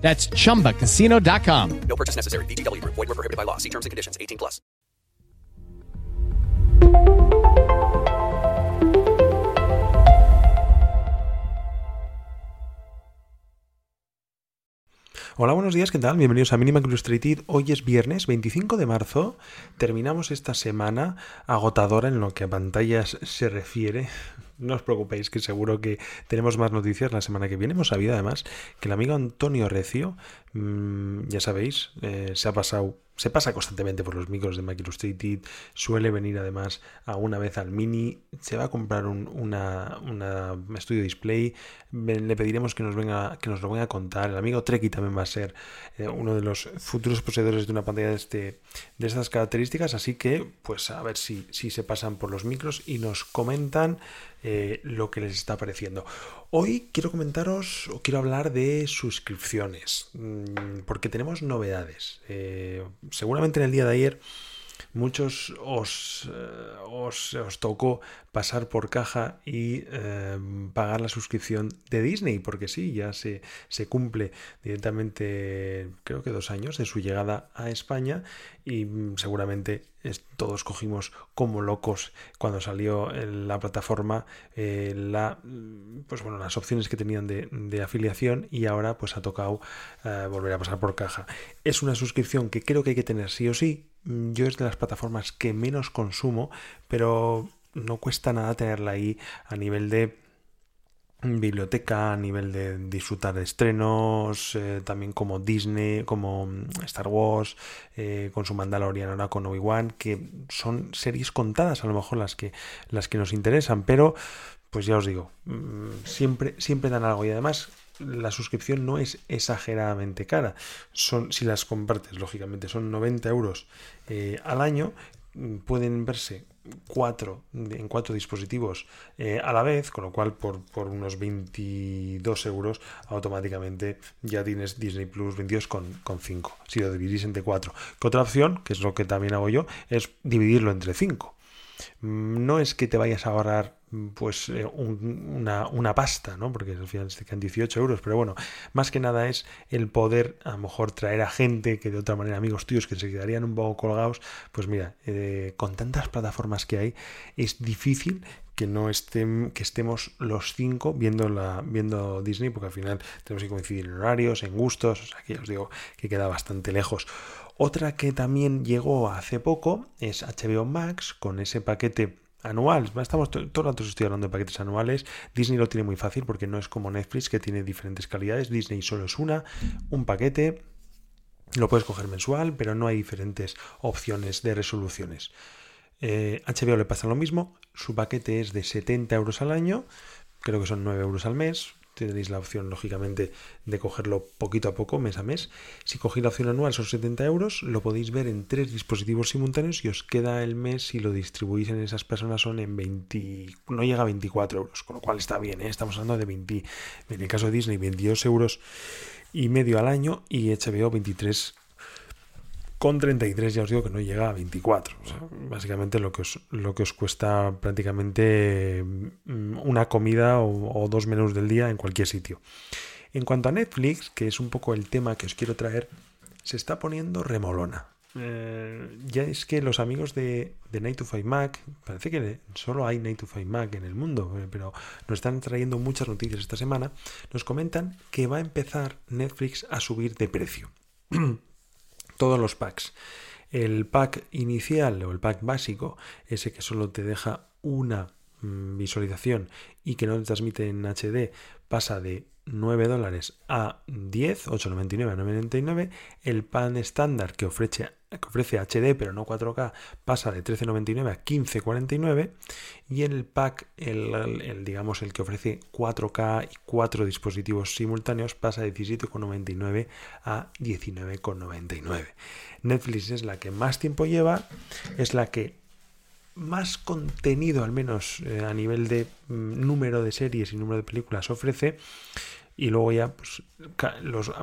That's chumbacasino.com. No purchase necessary. VGW Group. Void were prohibited by law. See terms and conditions. 18 plus. Hola, buenos días, ¿qué tal? Bienvenidos a Minima Illustrated. Hoy es viernes 25 de marzo. Terminamos esta semana agotadora en lo que a pantallas se refiere. No os preocupéis, que seguro que tenemos más noticias la semana que viene. Hemos sabido además que el amigo Antonio Recio, mmm, ya sabéis, eh, se ha pasado se pasa constantemente por los micros de Mac Illustrated, suele venir además a una vez al Mini, se va a comprar un una, una estudio display, le pediremos que nos venga que nos lo venga a contar. El amigo Treki también va a ser eh, uno de los futuros poseedores de una pantalla de este de estas características, así que pues a ver si, si se pasan por los micros y nos comentan eh, lo que les está pareciendo. Hoy quiero comentaros o quiero hablar de suscripciones, mmm, porque tenemos novedades. Eh, seguramente en el día de ayer muchos os, eh, os, os, tocó pasar por caja y eh, pagar la suscripción de Disney, porque sí, ya se, se, cumple directamente, creo que dos años de su llegada a España y mm, seguramente todos cogimos como locos cuando salió la plataforma eh, mm, pues las opciones que tenían de, de afiliación y ahora pues ha tocado eh, volver a pasar por caja. Es una suscripción que creo que hay que tener sí o sí. Mm, yo es de las plataformas que menos consumo, pero no cuesta nada tenerla ahí a nivel de biblioteca, a nivel de disfrutar de estrenos, eh, también como Disney, como Star Wars, eh, con su Mandalorian, ahora con Obi-Wan, que son series contadas a lo mejor las que, las que nos interesan, pero pues ya os digo, siempre, siempre dan algo y además la suscripción no es exageradamente cara. Son, si las compartes, lógicamente, son 90 euros eh, al año. Pueden verse cuatro, en cuatro dispositivos eh, a la vez, con lo cual por, por, unos 22 euros automáticamente ya tienes Disney Plus 22 con, con 5, si lo dividís entre cuatro. Que otra opción, que es lo que también hago yo, es dividirlo entre 5. No es que te vayas a ahorrar pues eh, un, una, una, pasta, ¿no? Porque al final quedan 18 euros, pero bueno, más que nada es el poder a lo mejor traer a gente que de otra manera, amigos tuyos que se quedarían un poco colgados, pues mira, eh, con tantas plataformas que hay, es difícil que no estén, que estemos los cinco viendo la, viendo Disney, porque al final tenemos que coincidir en horarios, en gustos, o sea que os digo que queda bastante lejos. Otra que también llegó hace poco es HBO Max con ese paquete anual. Estamos todo el rato estoy hablando de paquetes anuales. Disney lo tiene muy fácil porque no es como Netflix que tiene diferentes calidades. Disney solo es una, un paquete. Lo puedes coger mensual, pero no hay diferentes opciones de resoluciones. Eh, HBO le pasa lo mismo. Su paquete es de 70 euros al año. Creo que son 9 euros al mes tenéis la opción, lógicamente, de cogerlo poquito a poco, mes a mes. Si cogéis la opción anual son 70 euros, lo podéis ver en tres dispositivos simultáneos y os queda el mes si lo distribuís en esas personas son en 20, no llega a 24 euros, con lo cual está bien, ¿eh? estamos hablando de 20, en el caso de Disney, 22 euros y medio al año y HBO 23 con 33 ya os digo que no llega a 24. O sea, básicamente lo que, os, lo que os cuesta prácticamente mm, una comida o, o, dos menús del día en cualquier sitio. En cuanto a Netflix, que es un poco el tema que os quiero traer, se está poniendo remolona. Eh, ya es que los amigos de, de Night to 5 Mac, parece que solo hay Night to 5 Mac en el mundo, eh, pero nos están trayendo muchas noticias esta semana, nos comentan que va a empezar Netflix a subir de precio. todos los packs. El pack inicial o el pack básico, ese que solo te deja una mm, visualización y que no te transmite en HD, pasa de 9 dólares a 10, 8,99 a 9,99. El pan estándar que ofrece, que ofrece HD pero no 4K pasa de 13.99 a 15.49 y en el pack el, digamos el que ofrece 4K y 4 dispositivos simultáneos pasa de 17.99 a 19.99. Netflix es la que más tiempo lleva, es la que más contenido, al menos eh, a nivel de mm, número de series y número de películas, ofrece. Y luego ya, pues,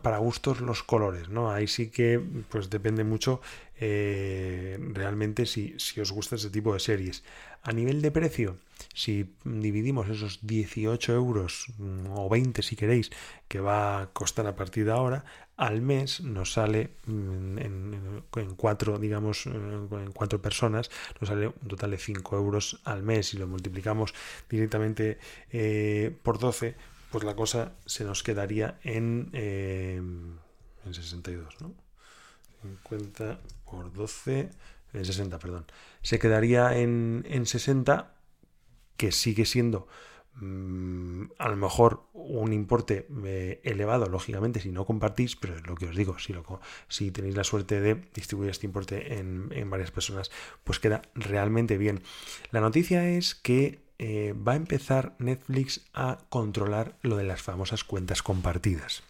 para gustos, los colores, ¿no? Ahí sí que, pues, depende mucho eh, realmente si, si os gusta ese tipo de series. A nivel de precio, si dividimos esos 18 euros mm, o 20 si queréis que va a costar a partir de ahora, al mes nos sale mm, en, cuatro, digamos, eh, en cuatro personas, nos sale un total de 5 euros al mes. Si lo multiplicamos directamente eh, por 12, pues la cosa se nos quedaría en, eh, en 62, ¿no? 50 por 12, en 60, perdón. Se quedaría en, en 60 que sigue siendo mm, a lo mejor un importe eh, elevado, lógicamente, si no compartís, pero es lo que os digo, si, lo, si tenéis la suerte de distribuir este importe en, varias personas, pues queda realmente bien. La noticia es que eh, va a empezar Netflix a controlar lo de las famosas cuentas compartidas.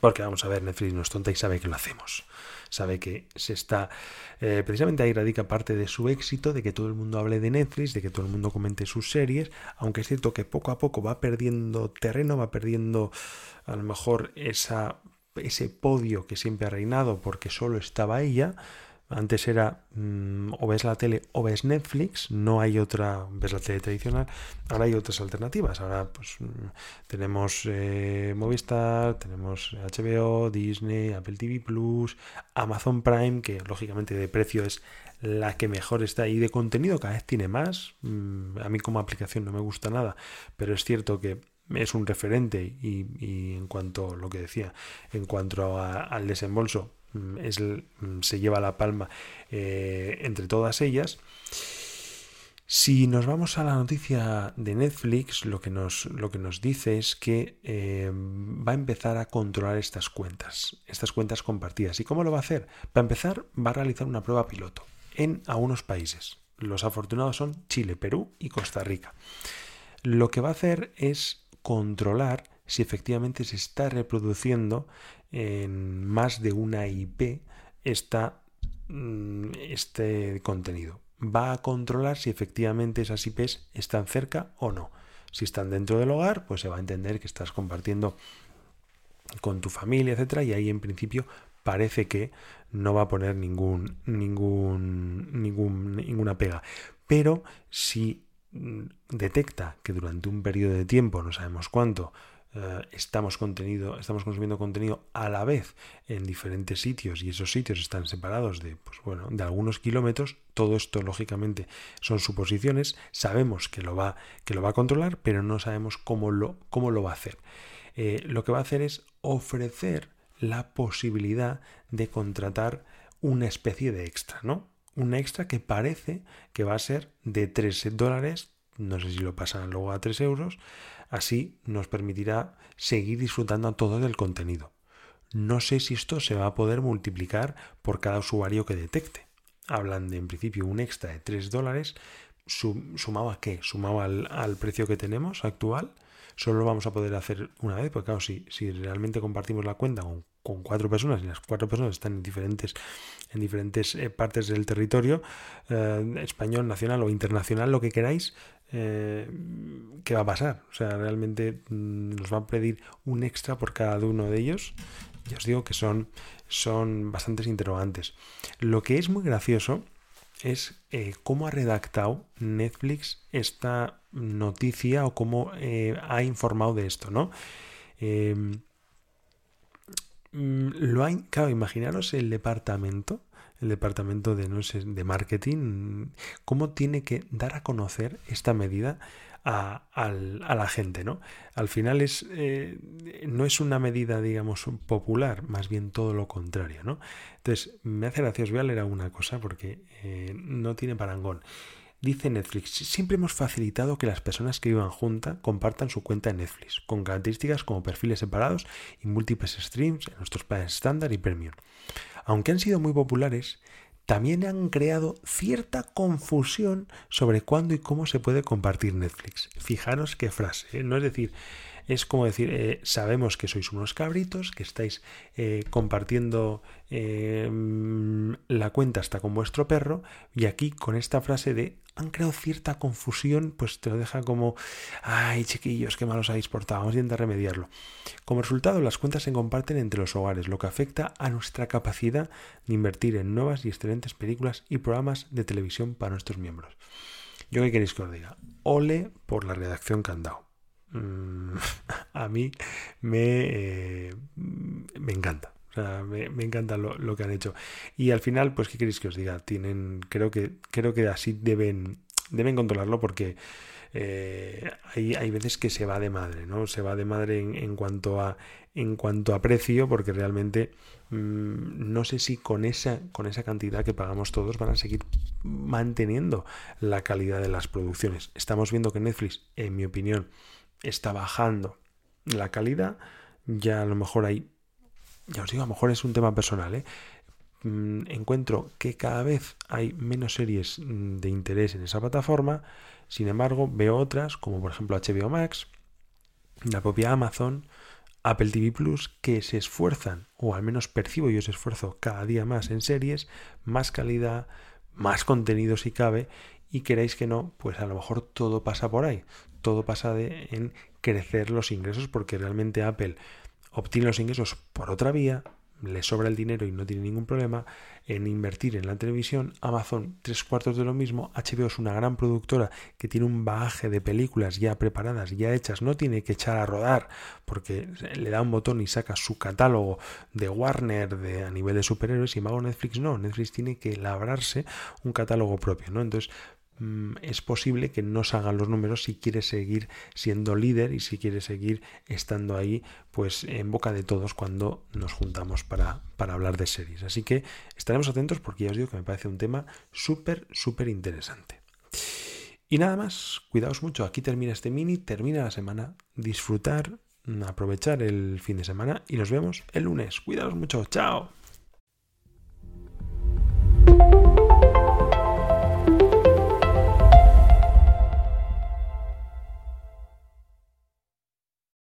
Porque vamos a ver, Netflix no es tonta y sabe que lo hacemos sabe que se está... Eh, precisamente ahí radica parte de su éxito, de que todo el mundo hable de Netflix, de que todo el mundo comente sus series, aunque es cierto que poco a poco va perdiendo terreno, va perdiendo a lo mejor esa, ese podio que siempre ha reinado porque solo estaba ella. Antes era mm, o ves la tele o ves Netflix, no hay otra, ves la tele tradicional, ahora hay otras alternativas. Ahora pues mm, tenemos eh, Movistar, tenemos HBO, Disney, Apple TV Plus, Amazon Prime, que lógicamente de precio es la que mejor está y de contenido cada vez tiene más. Mm, a mí como aplicación no me gusta nada, pero es cierto que es un referente y, en cuanto lo que decía, en cuanto al desembolso, es, mm, se lleva la palma eh, entre todas ellas. Si nos vamos a la noticia de Netflix, lo que nos, lo que nos dice es que eh, va a empezar a controlar estas cuentas, estas cuentas compartidas. ¿Y cómo lo va a hacer? Para empezar, va a realizar una prueba piloto en algunos países. Los afortunados son Chile, Perú y Costa Rica. Lo que va a hacer es controlar si efectivamente se está reproduciendo en más de una IP está mm, este contenido. Va a controlar si efectivamente esas IPs están cerca o no. Si están dentro del hogar, pues se va a entender que estás compartiendo con tu familia, etcétera, y ahí en principio parece que no va a poner ningún, ningún, ningún, ninguna pega. Pero si mm, detecta que durante un periodo de tiempo, no sabemos cuánto, eh, estamos, contenido, estamos consumiendo contenido a la vez en diferentes sitios y esos sitios están separados de, pues bueno, de algunos kilómetros, todo esto lógicamente son suposiciones, sabemos que lo va, que lo va a controlar, pero no sabemos cómo lo, cómo lo va a hacer. Eh, lo que va a hacer es ofrecer la posibilidad de contratar una especie de extra, ¿no? Un extra que parece que va a ser de 3 dólares, no sé si lo pasan luego a 3 euros, Así nos permitirá seguir disfrutando a todo del contenido. No sé si esto se va a poder multiplicar por cada usuario que detecte. Hablan de en principio un extra de 3 dólares. ¿Sumado a qué? ¿Sumado al, precio que tenemos actual? Solo lo vamos a poder hacer una vez, porque claro, si, si realmente compartimos la cuenta con, cuatro personas y las cuatro personas están en diferentes, en diferentes eh, partes del territorio, eh, español, nacional o internacional, lo que queráis, eh, ¿qué va a pasar? O sea, realmente mm, nos va a pedir un extra por cada uno de ellos. Ya os digo que son, son bastantes interrogantes. Lo que es muy gracioso es eh, cómo ha redactado Netflix esta noticia o cómo eh, ha informado de esto, ¿no? Mm, lo ha, claro, imaginaros el departamento el departamento de, no sé, de marketing, cómo tiene que dar a conocer esta medida a, la gente, ¿no? Al final es, eh, no es una medida, digamos, popular, más bien todo lo contrario, ¿no? Entonces, me hace gracia, os voy a leer alguna cosa porque eh, no tiene parangón. Dice Netflix, siempre hemos facilitado que las personas que vivan juntas compartan su cuenta en Netflix, con características como perfiles separados y múltiples streams en nuestros planes estándar y premium. Aunque han sido muy populares, también han creado cierta confusión sobre cuándo y cómo se puede compartir Netflix. Fijaros qué frase, ¿eh? no es decir, es como decir, eh, sabemos que sois unos cabritos, que estáis eh, compartiendo eh, la cuenta hasta con vuestro perro, y aquí con esta frase de han creado cierta confusión, pues te lo deja como, ay chiquillos, qué malos habéis portado, vamos a intentar remediarlo. Como resultado, las cuentas se comparten entre los hogares, lo que afecta a nuestra capacidad de invertir en nuevas y excelentes películas y programas de televisión para nuestros miembros. Yo qué queréis que os diga, ole por la redacción que han dado. Mm, a mí me, eh, me encanta. O sea, me, me encanta lo, lo, que han hecho. Y al final, pues, ¿qué queréis que os diga? Tienen, creo que, creo que así deben, deben controlarlo porque eh, hay, hay, veces que se va de madre, ¿no? Se va de madre en, en cuanto a en cuanto a precio, porque realmente mmm, no sé si con esa, con esa cantidad que pagamos todos van a seguir manteniendo la calidad de las producciones. Estamos viendo que Netflix, en mi opinión, está bajando la calidad, ya a lo mejor hay, ya os digo, a lo mejor es un tema personal, ¿eh? encuentro que cada vez hay menos series de interés en esa plataforma, sin embargo veo otras, como por ejemplo HBO Max, la propia Amazon, Apple TV Plus, que se esfuerzan, o al menos percibo yo ese esfuerzo cada día más en series, más calidad, más contenido si cabe, y queréis que no, pues a lo mejor todo pasa por ahí todo pasa en crecer los ingresos porque realmente Apple obtiene los ingresos por otra vía, le sobra el dinero y no tiene ningún problema en invertir en la televisión. Amazon, tres cuartos de lo mismo. HBO es una gran productora que tiene un bagaje de películas ya preparadas, ya hechas. No tiene que echar a rodar porque le da un botón y saca su catálogo de Warner de, a nivel de superhéroes. Sin embargo, Netflix no. Netflix tiene que labrarse un catálogo propio. ¿no? Entonces, es posible que no salgan los números si quiere seguir siendo líder y si quiere seguir estando ahí pues en boca de todos cuando nos juntamos para, para hablar de series. Así que estaremos atentos porque ya os digo que me parece un tema súper, súper interesante. Y nada más, cuidaos mucho, aquí termina este mini, termina la semana, disfrutar, aprovechar el fin de semana y nos vemos el lunes. Cuidaos mucho, chao.